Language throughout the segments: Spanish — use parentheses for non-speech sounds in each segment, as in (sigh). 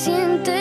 Siente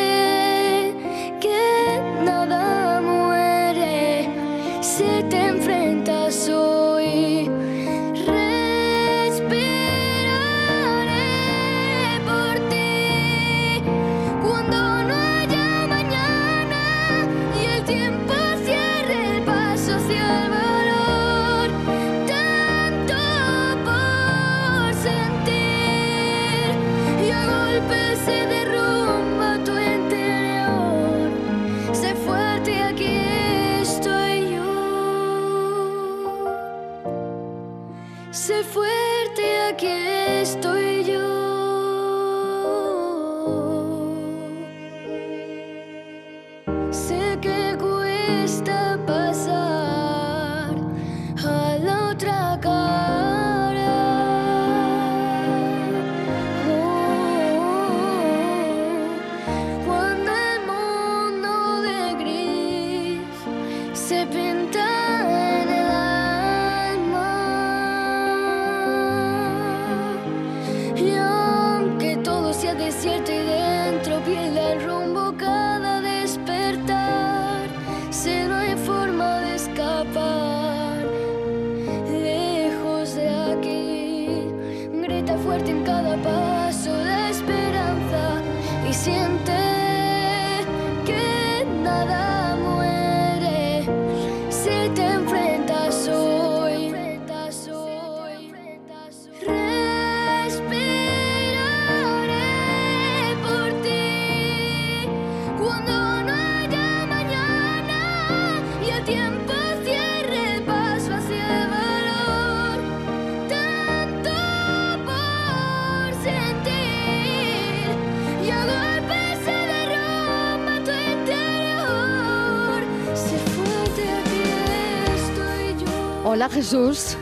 Hola Jesús,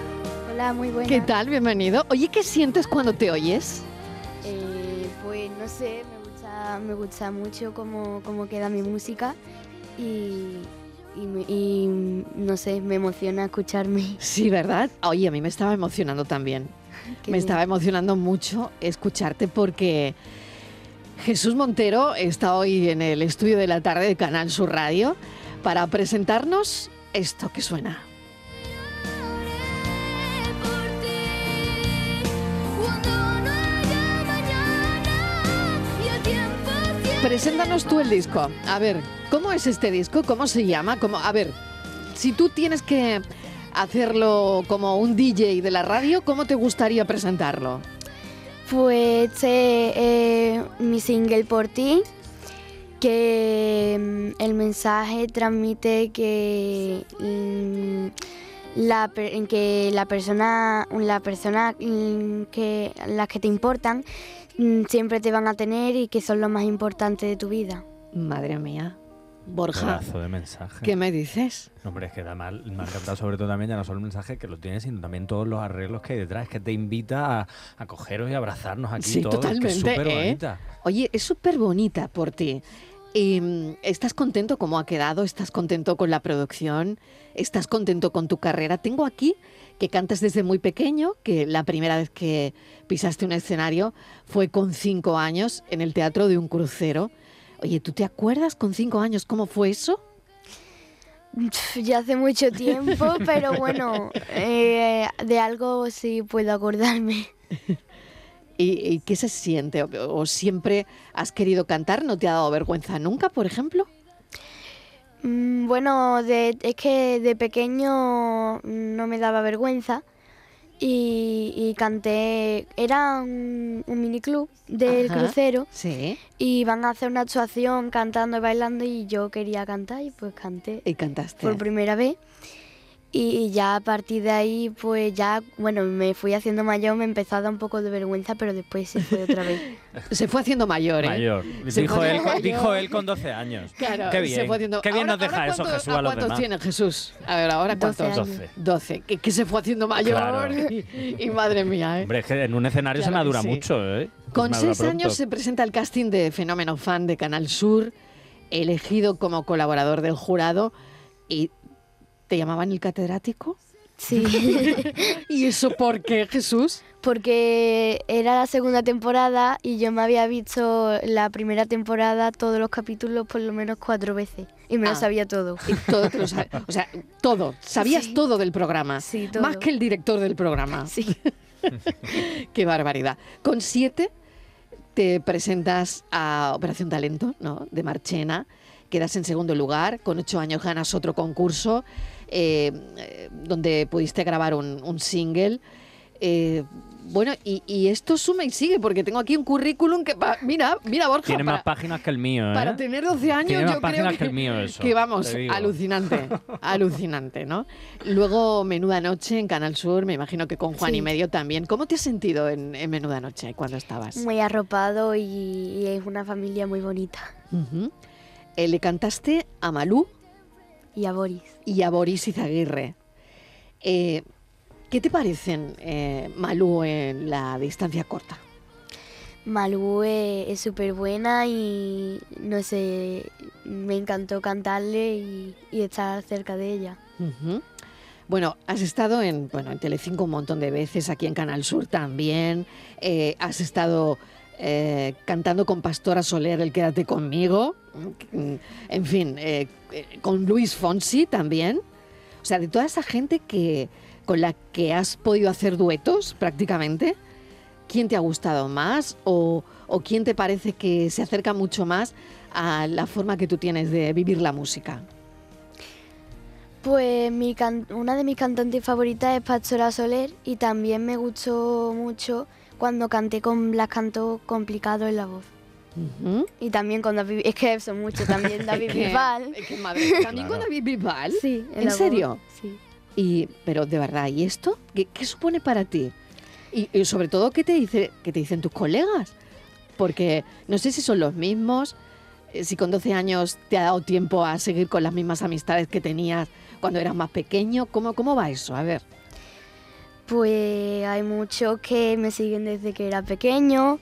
Hola, muy buena. ¿qué tal? Bienvenido. Oye, ¿qué sientes cuando te oyes? Eh, pues no sé, me gusta, me gusta mucho cómo, cómo queda mi música y, y me- y, no sé, me emociona escucharme. Sí, ¿verdad? Oye, a mí me estaba emocionando también. (laughs) Qué me bien. estaba emocionando mucho escucharte porque Jesús Montero está hoy en el estudio de la tarde de Canal Sur Radio para presentarnos esto que suena. Preséntanos tú el disco. A ver, ¿cómo es este disco? ¿Cómo se llama? ¿Cómo? A ver, si tú tienes que hacerlo como un DJ de la radio, ¿cómo te gustaría presentarlo? Pues este es mi single por ti, que mm, el mensaje transmite que mm, la, que la persona, la persona mm, que las que te importan siempre te van a tener y que son lo más importante de tu vida. Madre mía. Borja, Pedazo de mensaje. ¿qué me dices? No, Hombre, es que da mal, me ha encantado sobre todo también ya no solo el mensaje que lo tiene, sino también todos los arreglos que hay detrás, que te invita a, a cogeros y abrazarnos aquí Sí, todos, totalmente, es súper ¿eh? bonita. Oye, es súper bonita por ti. Y, mm, ¿Estás contento cómo ha quedado? ¿Estás contento con la producción? ¿Estás contento con tu carrera? Tengo aquí que cantas desde muy pequeño, que la primera vez que pisaste un escenario fue con cinco años en el Teatro de un Crucero. Oye, ¿tú te acuerdas con cinco años cómo fue eso? Ya hace mucho tiempo, (laughs) pero bueno, eh, de algo sí puedo acordarme. (laughs) ¿Y, y qué se siente? ¿O, o siempre has querido cantar? ¿No te ha dado vergüenza nunca, por ejemplo? Mm, Bueno, de- es que de pequeño no me daba vergüenza y, y canté, era un, un miniclub del Ajá. crucero Sí. y van a hacer una actuación cantando y bailando y yo quería cantar y pues canté Y cantaste. por primera vez. Y, ya a partir de ahí, pues ya, bueno, me fui haciendo mayor, me empezó a dar un poco de vergüenza, pero después se fue otra vez. (laughs) Se fue haciendo mayor, ¿eh? Mayor. Se Dijo él, haciendo dijo mayor. él con 12 años. Claro, Qué se bien. fue haciendo- Qué bien Ahora- nos deja eso cuánto- Jesús a los ¿Cuántos demás. tiene Jesús? A ver, ahora 12 cuántos. años. 12. 12. Que, que se fue haciendo mayor. Claro. (laughs) Y, y madre mía, ¿eh? Hombre, es que en un escenario se Claro que madura sí. mucho, ¿eh? Con Se seis años se presenta el casting de Fenómeno Fan de Canal Sur, elegido como colaborador del jurado. ¿Y te llamaban el catedrático? Sí, (laughs) ¿Y eso por qué, Jesús? porque era la segunda temporada y yo me había visto la primera temporada, todos los capítulos por lo menos cuatro veces y me Ah. lo sabía todo. Y todo te lo sabe- O sea, todo. Sabías Sí. todo del programa. Sí, todo. Más que el director del programa. Sí. (laughs) Qué barbaridad. Con siete te presentas a Operación Talento, ¿no? De Marchena. Quedas en segundo lugar. Con ocho años ganas otro concurso eh, donde pudiste grabar un, un single. Eh, bueno, y, y esto suma y sigue, porque tengo aquí un currículum que, pa- mira, mira Borja, Tiene para, más páginas que el mío, ¿eh? para tener 12 años Tiene más yo creo páginas que, que el mío eso, que vamos, alucinante, (laughs) alucinante, ¿no? Luego Menuda Noche en Canal Sur, me imagino que con Juan y. Medio también. ¿Cómo te has sentido en, en Menuda Noche cuando estabas? Muy arropado y, y es una familia muy bonita. Eh, le cantaste a Malú Y a Boris. y a Boris Izaguirre. Eh, ¿Qué te parecen eh, Malú en la distancia corta? Malú es súper buena y no sé, me encantó cantarle y, y estar cerca de ella. Bueno, has estado en, bueno, en Telecinco un montón de veces, aquí en Canal Sur también. Eh, has estado eh, cantando con Pastora Soler el Quédate conmigo. En fin, eh, eh, con Luis Fonsi también. O sea, de toda esa gente que, con la que has podido hacer duetos prácticamente, ¿quién te ha gustado más? ¿O, quién te parece que se acerca mucho más a la forma que tú tienes de vivir la música? Pues una de mis cantantes favoritas es Pastora Soler y también me gustó mucho cuando canté con Blas Canto complicado en la voz. Ujú. Y también con David, es que son muchos también, (laughs) David Es que- Bisbal. es que, madre, También con Claro. David Bisbal. Sí, ¿En serio? Sí. Y, pero de verdad, ¿y esto? ¿Qué, qué supone para ti? Y, y sobre todo, ¿qué te, dice, ¿qué te dicen tus colegas? Porque no sé si son los mismos, eh, si con 12 años te ha dado tiempo a seguir con las mismas amistades que tenías cuando eras más pequeño. ¿Cómo, cómo va eso? A ver. Pues hay muchos que me siguen desde que era pequeño,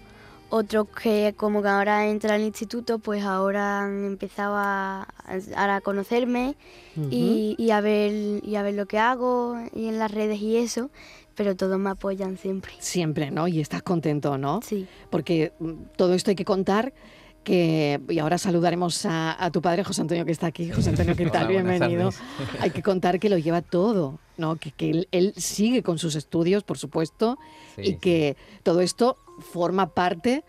otros que como que ahora entra al instituto, pues ahora han empezado a, a- a conocerme y, y a ver, y a ver lo que hago y en las redes y eso, pero todos me apoyan siempre. Siempre, ¿no? Y estás contento, ¿no? Sí. porque mm, todo esto hay que contar que y ahora saludaremos a, a tu padre José Antonio que está aquí José Antonio qué (laughs) tal Hola, bienvenido tardes. hay que contar que lo lleva todo no que, que él, él sigue con sus estudios por supuesto Sí, y sí. que todo esto forma parte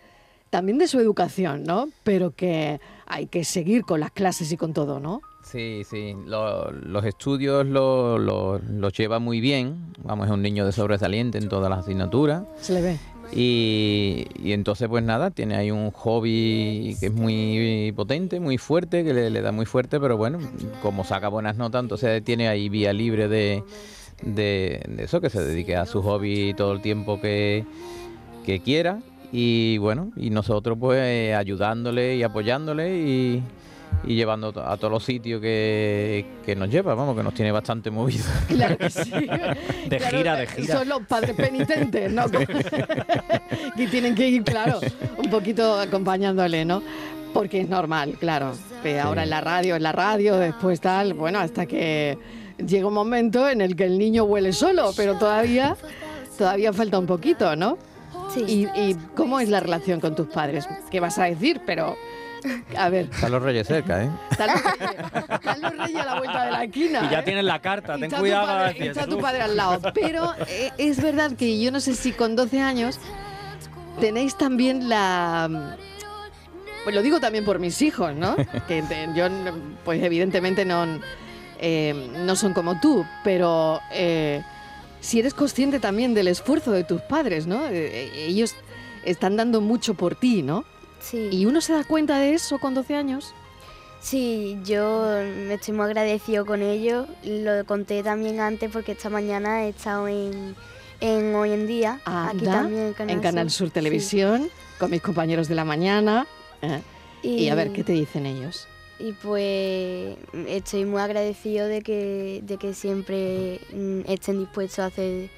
también de su educación no pero que hay que seguir con las clases y con todo no Sí, sí. Lo- los estudios lo- lo- los lleva muy bien. Vamos, es un niño de sobresaliente en todas las asignaturas. se le ve Y, y entonces, pues nada, tiene ahí un hobby que es muy potente, muy fuerte, que le, le da muy fuerte, pero bueno, como saca buenas notas, entonces tiene ahí vía libre de, de, de eso, que se dedique a su hobby todo el tiempo que, que quiera. Y bueno, y nosotros pues ayudándole y apoyándole y, y llevando a todos los sitios que, que nos lleva, vamos, que nos tiene bastante movidos. (laughs) Claro que sí. (laughs) De gira, de gira. Son los padres penitentes, ¿no? que (laughs) tienen que ir, claro, un poquito acompañándole, ¿no? Porque es normal, claro. Que ahora en la radio, en la radio, después tal, bueno, hasta que llega un momento en el que el niño huele solo, pero todavía, todavía falta un poquito, ¿no? Sí. ¿Y, y cómo es la relación con tus padres? ¿Qué vas a decir? Pero, a ver, Están los reyes cerca, ¿eh? están los reyes, están los reyes a la vuelta de la esquina. Y ya ¿eh? tienes la carta, Y ten está tu cuidado. padre- está tu padre al lado. Pero eh, es verdad que yo no sé si con 12 años tenéis también la... Pues lo digo también por mis hijos, ¿no? que te- yo, pues evidentemente no, eh, no son como tú, pero eh, si eres consciente también del esfuerzo de tus padres, ¿no? Eh, ellos están dando mucho por ti, ¿no? Sí. ¿Y uno se da cuenta de eso con 12 años? Sí, yo me estoy muy agradecido con ellos. Lo conté también antes porque esta mañana he estado en, en Hoy en Día, aquí Anda, también en Canal, en Canal Sur. Televisión, con mis compañeros de la mañana. eh, Y, y a ver, ¿qué te dicen ellos? Y pues estoy muy agradecido de que, de que siempre mm, estén dispuestos a hacer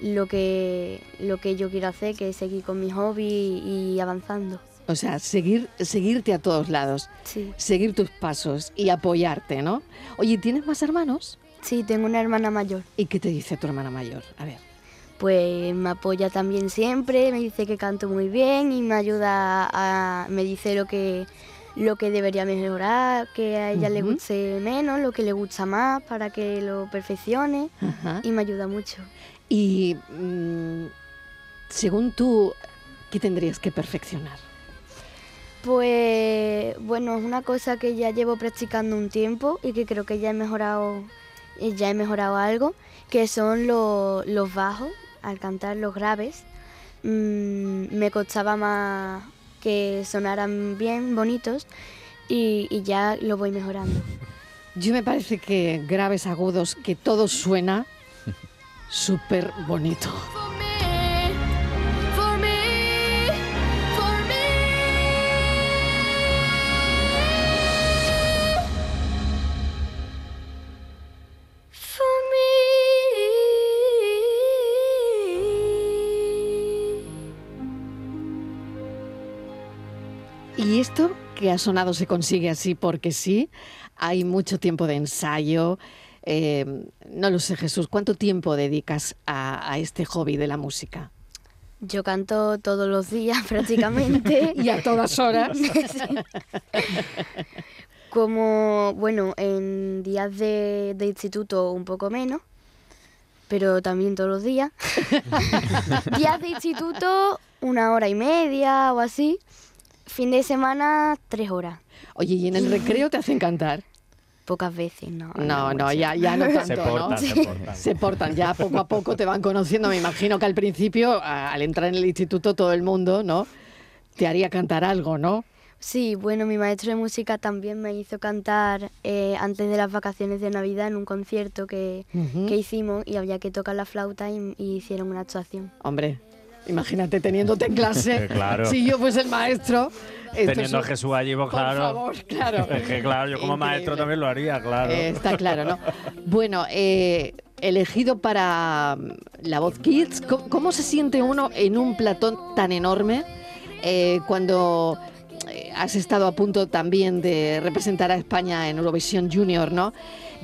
lo que, lo que yo quiero hacer, que es seguir con mi hobby y avanzando. O sea, seguir, seguirte a todos lados, Sí. seguir tus pasos y apoyarte, ¿no? Oye, ¿tienes más hermanos? Sí, tengo una hermana mayor. ¿Y qué te dice tu hermana mayor? A ver. Pues me apoya también siempre, me dice que canto muy bien y me ayuda a, me dice lo que lo que debería mejorar, que a ella le guste menos, lo que le gusta más para que lo perfeccione y me ayuda mucho. Y mm, según tú, ¿qué tendrías que perfeccionar? Pues bueno, es una cosa que ya llevo practicando un tiempo y que creo que ya he mejorado, eh, ya he mejorado algo, que son lo- los bajos, al cantar los graves. Mm, me costaba más que sonaran bien, bonitos, y, y ya lo voy mejorando. Yo me parece que graves, agudos, que todo suena (laughs) súper bonito. Y esto que ha sonado se consigue así porque sí. Hay mucho tiempo de ensayo. Eh, no lo sé, Jesús, ¿cuánto tiempo dedicas a, a este hobby de la música? Yo canto todos los días (laughs) prácticamente. (laughs) Y a todas horas. (laughs) Como, bueno, en días de, de instituto un poco menos, pero también todos los días. días de instituto una hora y media o así. Fin de semana tres horas. Oye, ¿y en el recreo te hacen cantar? Pocas veces, no. No, no, ya, ya no (laughs) tanto, Se ¿no? portan, se portan. Se portan, ya poco a poco te van conociendo. Me imagino que al principio, al entrar en el instituto, todo el mundo, ¿no? Te haría cantar algo, ¿no? Sí, bueno, mi maestro de música también me hizo cantar eh, antes de las vacaciones de Navidad en un concierto que, que hicimos y había que tocar la flauta y, y hicieron una actuación. Hombre, imagínate teniéndote en clase. (laughs) Claro. Si yo fuese el maestro. Teniendo a es- Jesús allí, Por claro. favor, claro. (laughs) Es que claro, yo como maestro también lo haría, claro. Eh, está claro, ¿no? Bueno, eh, elegido para mm, la voz Kids, ¿cómo, cómo se siente uno en un platón tan enorme eh, cuando has estado a punto también de representar a España en Eurovisión Junior, ¿no?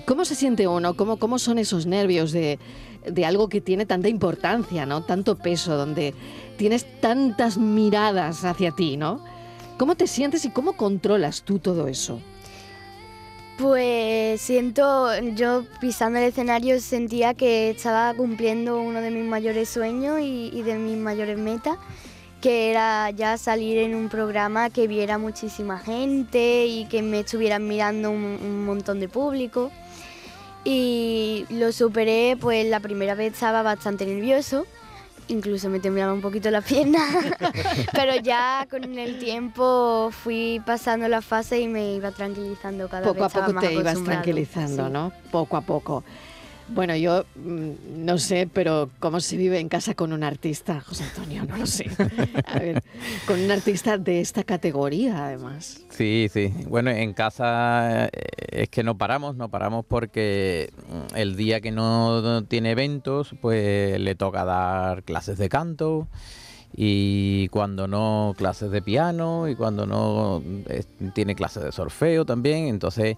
¿Cómo se siente uno? ¿Cómo, cómo son esos nervios de, de algo que tiene tanta importancia, ¿no? Tanto peso, donde tienes tantas miradas hacia ti, ¿no? ¿Cómo te sientes y cómo controlas tú todo eso? Pues siento, yo pisando el escenario sentía que estaba cumpliendo uno de mis mayores sueños y, de mis mayores metas, que era ya salir en un programa que viera muchísima gente y que me estuvieran mirando un montón de público. Y lo superé, pues la primera vez estaba bastante nervioso, incluso me temblaban un poquito las (laughs) piernas, (laughs) pero ya con el tiempo fui pasando la fase y me iba tranquilizando cada poco vez. a estaba poco más te ibas tranquilizando, sí. ¿no? Poco a poco. Bueno, yo mm, no sé, pero ¿cómo se vive en casa con un artista, José Antonio? No lo sé. A ver, con un artista de esta categoría, además. Sí, sí. Bueno, en casa eh, es que no paramos, no paramos porque mm, el día que no tiene eventos, pues le toca dar clases de canto y cuando no clases de piano y cuando no eh, tiene clases de solfeo también. Entonces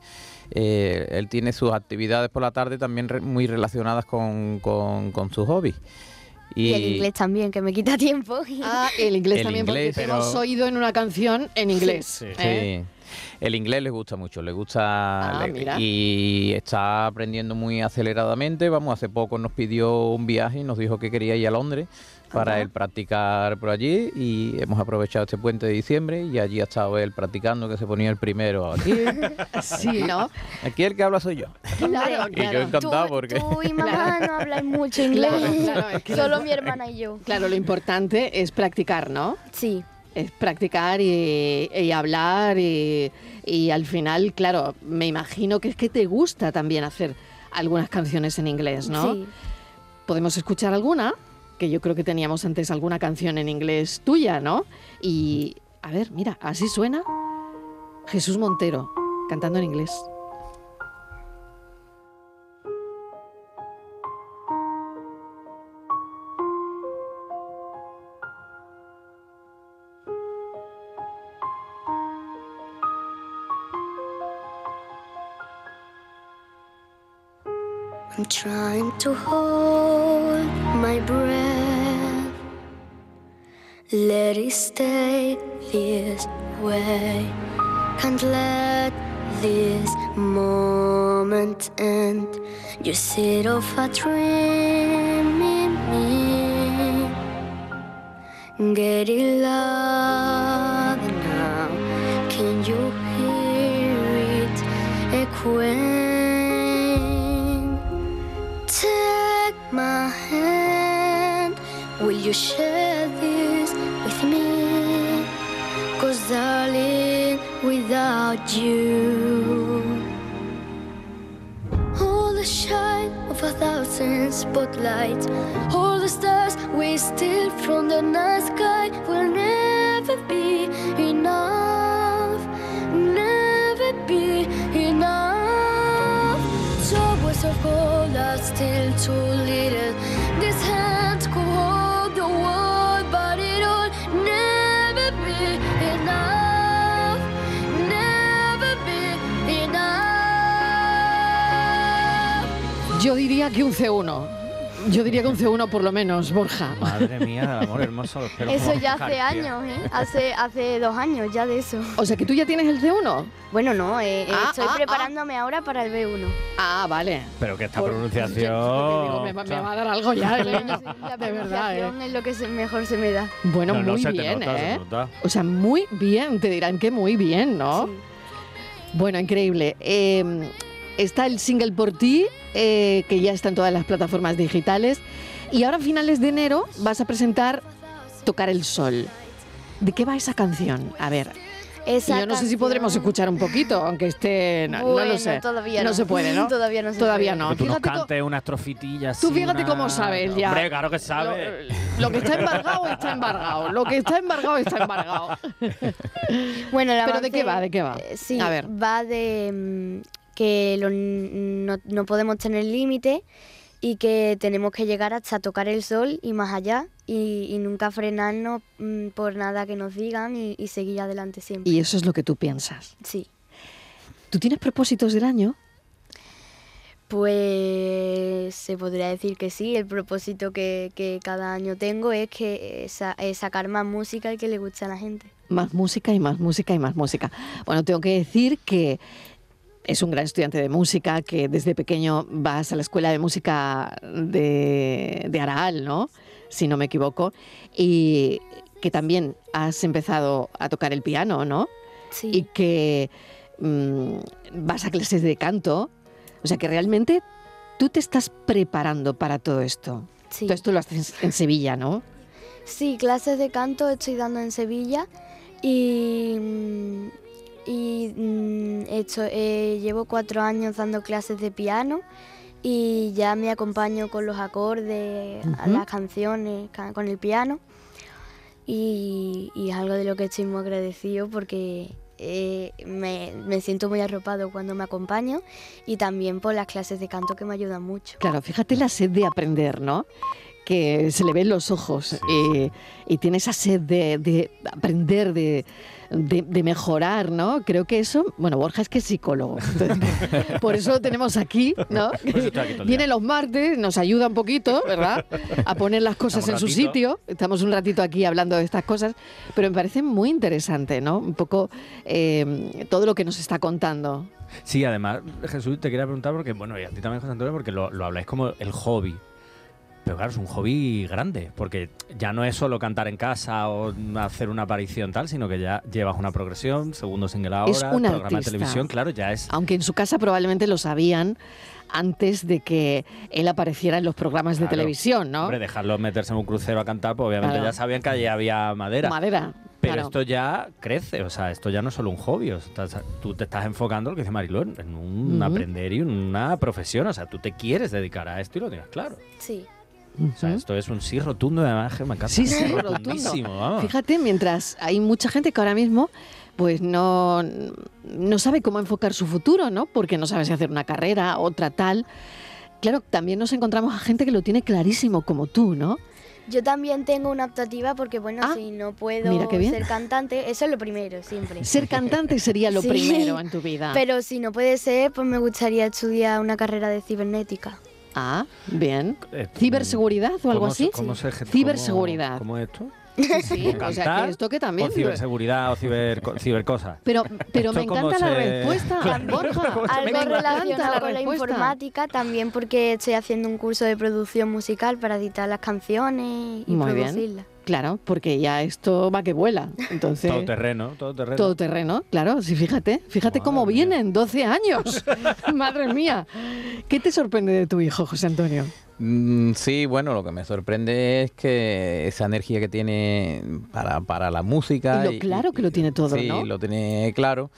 eh, él tiene sus actividades por la tarde también re- muy relacionadas con, con, con sus hobbies. Y, el inglés también, que me quita tiempo. Ah, el inglés El también, inglés, porque te pero- hemos oído en una canción en inglés. Sí, sí. ¿eh? Sí. El inglés le gusta mucho, le gusta Ah, le- y está aprendiendo muy aceleradamente. Vamos, hace poco nos pidió un viaje y nos dijo que quería ir a Londres para Ajá. él practicar por allí y hemos aprovechado este puente de diciembre y allí ha estado él practicando que se ponía el primero aquí. (laughs) Sí, ¿no? Aquí el que habla soy yo. Claro, (laughs) Y yo encantado tú, porque... tú y mamá no (laughs) habláis mucho inglés. Claro, claro, es que- Solo mi hermana y yo. Claro, lo importante es practicar, ¿no? Sí. Es practicar y, y hablar y, y al final, claro, me imagino que es que te gusta también hacer algunas canciones en inglés, ¿no? Sí. ¿Podemos escuchar alguna? Que yo creo que teníamos antes alguna canción en inglés tuya, ¿no? Y, a ver, mira, así suena Jesús Montero cantando en inglés. I'm trying my breath. Let it stay this way. Can't let this moment end. You sit off a dream in me. Get it louder you share this with me? Cause darling, without you all the shine of a thousand spotlights, all the stars we steal from the night sky Yo diría que un C1. Yo diría que un C1 por lo menos, Borja. Madre mía, amor hermoso, Eso ya hace años, ¿eh? Hace, hace dos años ya de eso. O sea que tú ya tienes el C1. Bueno, no, eh, eh, Ah, estoy ah, ah. preparándome ahora para el B1. Ah, vale. Pero que esta Por- pronunciación... Te digo, me, va- me va a dar algo ya la de verdad, ¿eh? pronunciación es lo que se- mejor se me da. Bueno, No, no, muy se te bien, nota, se ¿eh? nota. O sea, muy bien, te dirán que muy bien, ¿no? Sí. Bueno, increíble. Eh, está el single por ti, eh, que ya está en todas las plataformas digitales. Y ahora a finales de enero vas a presentar Tocar el Sol. ¿De qué va esa canción? A ver, Esa yo no sé si podremos escuchar un poquito, aunque esté... No, lo sé. todavía no. no. se puede, ¿no? (laughs) Todavía no se Todavía puede. no. Que tú Fíjate co- cantes una estrofitilla así, Tú fíjate una- cómo sabes ya. Hombre, claro que sabe. Lo, lo que está embargado está embargado. Lo que está embargado está embargado. Bueno, ¿Pero de qué va? ¿De qué va? eh, sí, A ver. va de mm, que lo- no, no podemos tener límite y que tenemos que llegar hasta tocar el sol y más allá y, y nunca frenarnos mm, por nada que nos digan y, y seguir adelante siempre. Y eso es lo que tú piensas. Sí. ¿Tú tienes propósitos del año? Pues se podría decir que sí, el propósito que, que cada año tengo es que eh, sa- eh, sacar más música y que le guste a la gente. Más música y más música y más música. Bueno, tengo que decir que es un gran estudiante de música, que desde pequeño vas a la escuela de música de, de Araal, ¿no? Si no me equivoco. Y que también has empezado a tocar el piano, ¿no? Sí. Y que mm, vas a clases de canto. O sea que realmente tú te estás preparando para todo esto. sí. Todo esto lo haces en Sevilla, ¿no? Sí, clases de canto estoy dando en Sevilla y, mm, esto- eh, llevo cuatro años dando clases de piano y ya me acompaño con los acordes, a las canciones, ca- con el piano y, y es algo de lo que estoy muy agradecido porque eh, me, me siento muy arropado cuando me acompaño y también por las clases de canto que me ayudan mucho. Claro, fíjate la sed de aprender, ¿no? Que se le ve en los ojos eh, y tiene esa sed de, de aprender, de, de- de mejorar, ¿no? Creo que eso, bueno, Borja es que es psicólogo, entonces, (laughs) por eso lo tenemos aquí, ¿no? Aquí Viene los martes, nos ayuda un poquito, ¿verdad? A poner las cosas en su sitio. Estamos un ratito aquí hablando de estas cosas, pero me parece muy interesante, ¿no? Un poco eh, todo lo que nos está contando. Sí, además, Jesús, te quería preguntar porque, bueno, y a ti también, José Antonio, porque lo, lo habláis como el hobby. Pero claro, es un hobby grande, porque ya no es solo cantar en casa o hacer una aparición tal, sino que ya llevas una progresión, segundo single ahora, Es un programa de artista. televisión, claro, ya es... Aunque en su casa probablemente lo sabían antes de que él apareciera en los programas de Claro. televisión, ¿no? Hombre, dejarlo meterse en un crucero a cantar, pues obviamente Claro. ya sabían que allí había madera. Madera. Pero claro. esto ya crece, o sea, esto ya no es solo un hobby, o sea, tú te estás enfocando, lo que dice Marilón, en un Ujú. aprender y una profesión, o sea, tú te quieres dedicar a esto y lo tienes claro. Sí. O sea, Ujú. esto es un sí rotundo, además, que me encanta. Sí, sí, rotundísimo, vamos. Fíjate, mientras hay mucha gente que ahora mismo pues no, no sabe cómo enfocar su futuro, ¿no? Porque no sabe si hacer una carrera, otra tal. Claro, también nos encontramos a gente que lo tiene clarísimo como tú, ¿no? Yo también tengo una optativa porque, bueno, Ah, si no puedo mira qué bien. ser cantante, eso es lo primero, siempre. Ser cantante sería lo (laughs) Sí. primero en tu vida. Pero si no puede ser, pues me gustaría estudiar una carrera de cibernética. Ah, bien. Eh, ¿Ciberseguridad o algo ¿cómo se- así? cómo se Ciberseguridad. ¿Cómo, cómo es esto? Sí, sí, ¿O sea, que esto que también... O ciberseguridad o ciber, co- cibercosas. Pero, pero me encanta la se- respuesta, Borja. ¿Cómo se- me Algo relacionado con la informática, también porque estoy haciendo un curso de producción musical para editar las canciones y Muy bien. Claro, porque ya esto va que vuela. Entonces, Todo terreno, todo terreno. todo terreno, claro, sí, fíjate, fíjate Madre cómo mía. vienen, 12 años. (laughs) Madre mía. ¿Qué te sorprende de tu hijo, José Antonio? Mm, Sí, bueno, lo que me sorprende es que esa energía que tiene para, para la música. Y lo claro que lo tiene todo, sí, ¿no? lo tiene claro.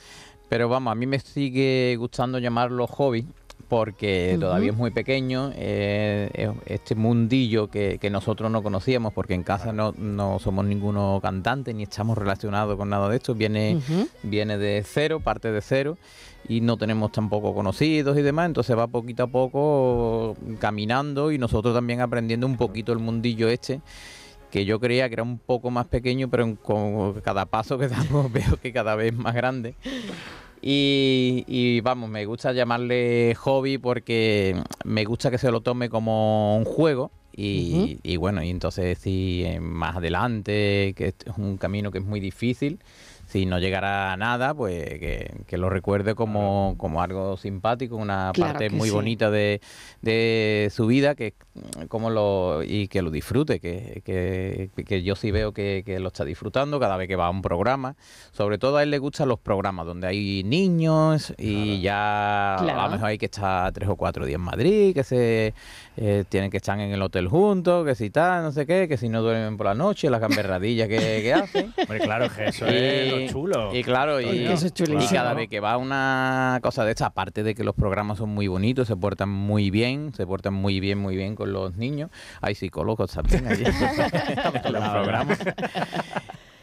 Pero vamos, a mí me sigue gustando llamarlo hobby porque todavía es muy pequeño. eh, es este mundillo que, que nosotros no conocíamos porque en casa no, no somos ninguno cantante ni estamos relacionados con nada de esto. Viene viene de cero, parte de cero, y no tenemos tampoco conocidos y demás, entonces va poquito a poco caminando y nosotros también aprendiendo un poquito el mundillo este, que yo creía que era un poco más pequeño, pero con cada paso que damos (laughs) veo que cada vez más grande. Y, y vamos, me gusta llamarle hobby porque me gusta que se lo tome como un juego. Y, y bueno, y entonces si eh, más adelante, que es un camino que es muy difícil, si no llegara a nada, pues que, que lo recuerde como, como algo simpático, una Claro parte muy sí. bonita de, de su vida que como lo y que lo disfrute, que, que, que yo sí veo que, que lo está disfrutando cada vez que va a un programa. Sobre todo a él le gustan los programas donde hay niños y ya Claro. a lo mejor hay que estar tres o cuatro días en Madrid, que se eh, tienen que estar en el hotel juntos, que si tal, no sé qué, que si no duermen por la noche, las gamberradillas que, que hacen. Hombre, claro, que eso Y- es lo chulo. Y claro, y, Coño, Eso es chulísimo. y cada vez que va una cosa de esta, aparte de que los programas son muy bonitos, se portan muy bien, se portan muy bien, muy bien con los niños. Hay psicólogos también allí (laughs) los programas.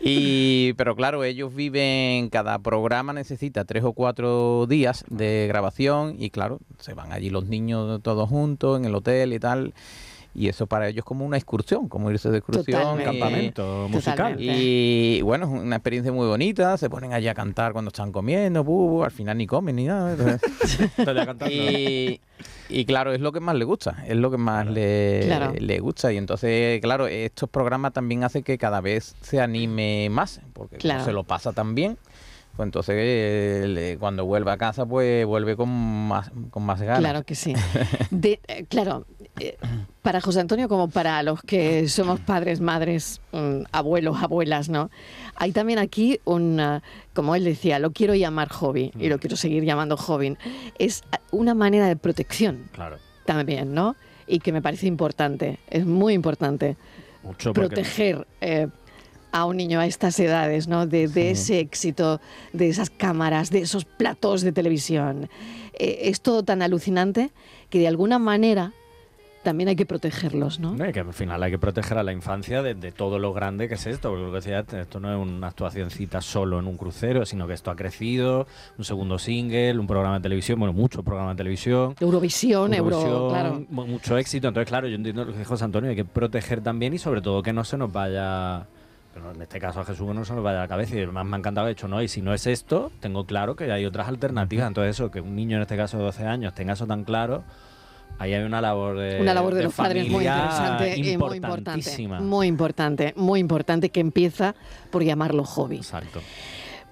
Y, pero claro, ellos viven, cada programa necesita tres o cuatro días de grabación y claro, se van allí los niños todos juntos en el hotel y tal. Y eso para ellos es como una excursión, como irse de excursión. Campamento musical. Totalmente. y bueno, es una experiencia muy bonita. Se ponen allí a cantar cuando están comiendo, bu, bu, al final ni comen ni nada. entonces- Estoy ya cantando. y, y claro, es lo que más le gusta, es lo que más le, Claro. le gusta. Y entonces, claro, estos programas también hacen que cada vez se anime más, porque Claro. se lo pasa tan bien. Pues entonces, eh, cuando vuelve a casa, pues vuelve con más, con más ganas. Claro que sí. De- eh, claro, eh, para José Antonio como para los que somos padres, madres, mm, abuelos, abuelas, ¿no? Hay también aquí un, como él decía, lo quiero llamar hobby y lo quiero seguir llamando hobby. Es una manera de protección Claro, también, ¿no? Y que me parece importante, es muy importante mucho proteger eh, a un niño a estas edades, ¿no? De, de ese éxito, de esas cámaras, de esos platos de televisión. Eh, es todo tan alucinante que de alguna manera también hay que protegerlos, ¿no? Que al final hay que proteger a la infancia de, de todo lo grande que es esto, porque lo que decía, antes, esto no es una actuacióncita solo en un crucero, sino que esto ha crecido, un segundo single, un programa de televisión, bueno, muchos programas de televisión, Eurovisión, Euro, Eurovisión, claro. mu- mucho éxito. Entonces, claro, yo entiendo lo que dijo José Antonio, hay que proteger también y sobre todo que no se nos vaya, pero en este caso a Jesús no se nos vaya a la cabeza. Y además me ha encantado, de hecho, no, y si no es esto, tengo claro que hay otras alternativas. Entonces, eso, que un niño en este caso de 12 años tenga eso tan claro, ahí hay una labor de Una labor de, los padres muy interesante y muy importante. Muy importante, muy importante que empieza por llamarlo hobby. Exacto.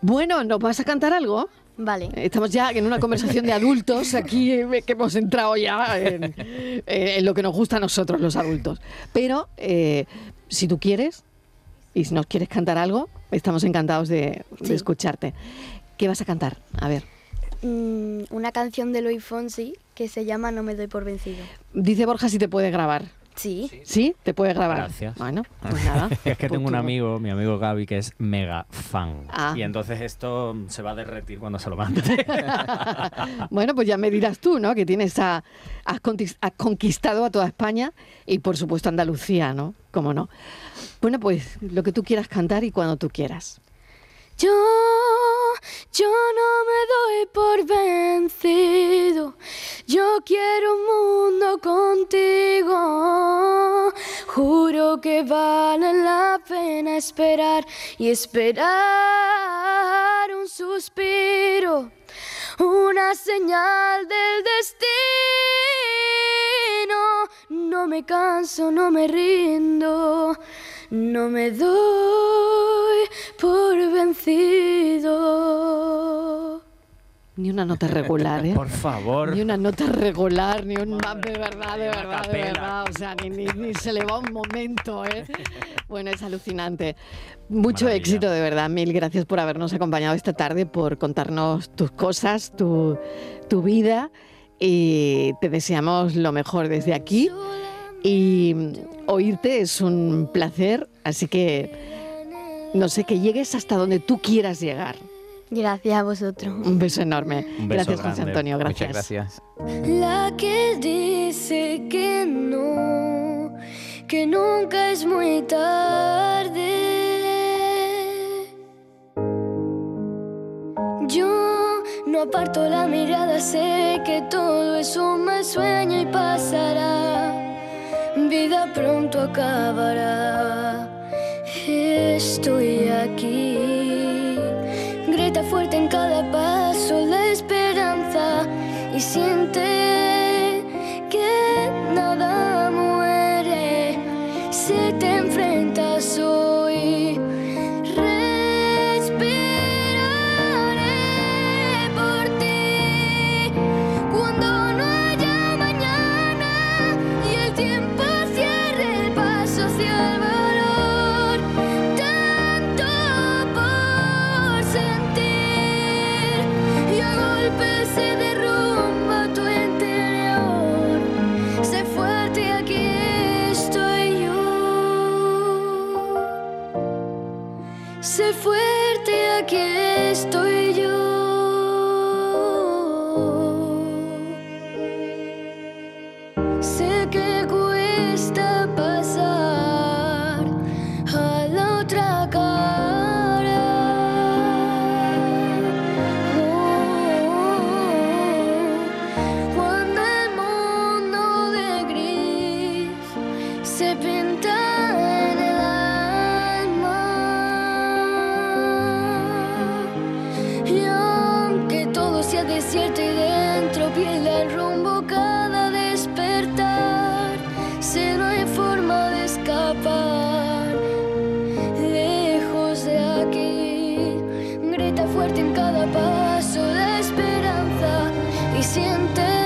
Bueno, ¿nos vas a cantar algo? Vale. Estamos ya en una conversación de adultos aquí eh, que hemos entrado ya en, eh, en lo que nos gusta a nosotros los adultos. Pero eh, si tú quieres y si nos quieres cantar algo, estamos encantados de, escucharte. ¿Qué vas a cantar? A ver. Mm, una canción de Luis Fonsi que se llama No me doy por vencido. Dice Borja si te puede grabar. Sí. ¿Sí? ¿Te puede grabar? Gracias. Bueno, (laughs) pues nada. Es que tengo un amigo, mi amigo Gaby, que es mega fan. Ah. Y entonces esto se va a derretir cuando se lo mande. (laughs) bueno, pues ya me dirás tú, ¿no? Que tienes a, has conquistado a toda España y por supuesto Andalucía, ¿no? ¿Cómo no? Bueno, pues lo que tú quieras cantar y cuando tú quieras. Yo, yo no me doy por vencido. Yo quiero un mundo contigo. Juro que vale la pena esperar y esperar un suspiro, una señal del destino. No me canso, no me rindo. No me doy por vencido. Ni una nota (laughs) regular, ¿eh? Por favor. Ni una nota regular, ni un de verdad, de verdad, de verdad. O sea, ni, ni- ni se le va un momento, ¿eh? (laughs) Bueno, es alucinante. Mucho Maravilla. éxito, de verdad. Mil gracias por habernos acompañado esta tarde, por contarnos tus cosas, tu, tu vida. Y te deseamos lo mejor desde aquí. Y oírte es un placer, así que no sé, que llegues hasta donde tú quieras llegar. Gracias a vosotros. Un beso enorme. Un beso gracias, José. Antonio. Gracias. Muchas gracias. La que dice que no, que nunca es muy tarde. Yo no aparto la mirada, sé que todo es un mal sueño y pasará. Vida pronto acabará. Estoy aquí. Grita fuerte en cada paso la esperanza y siente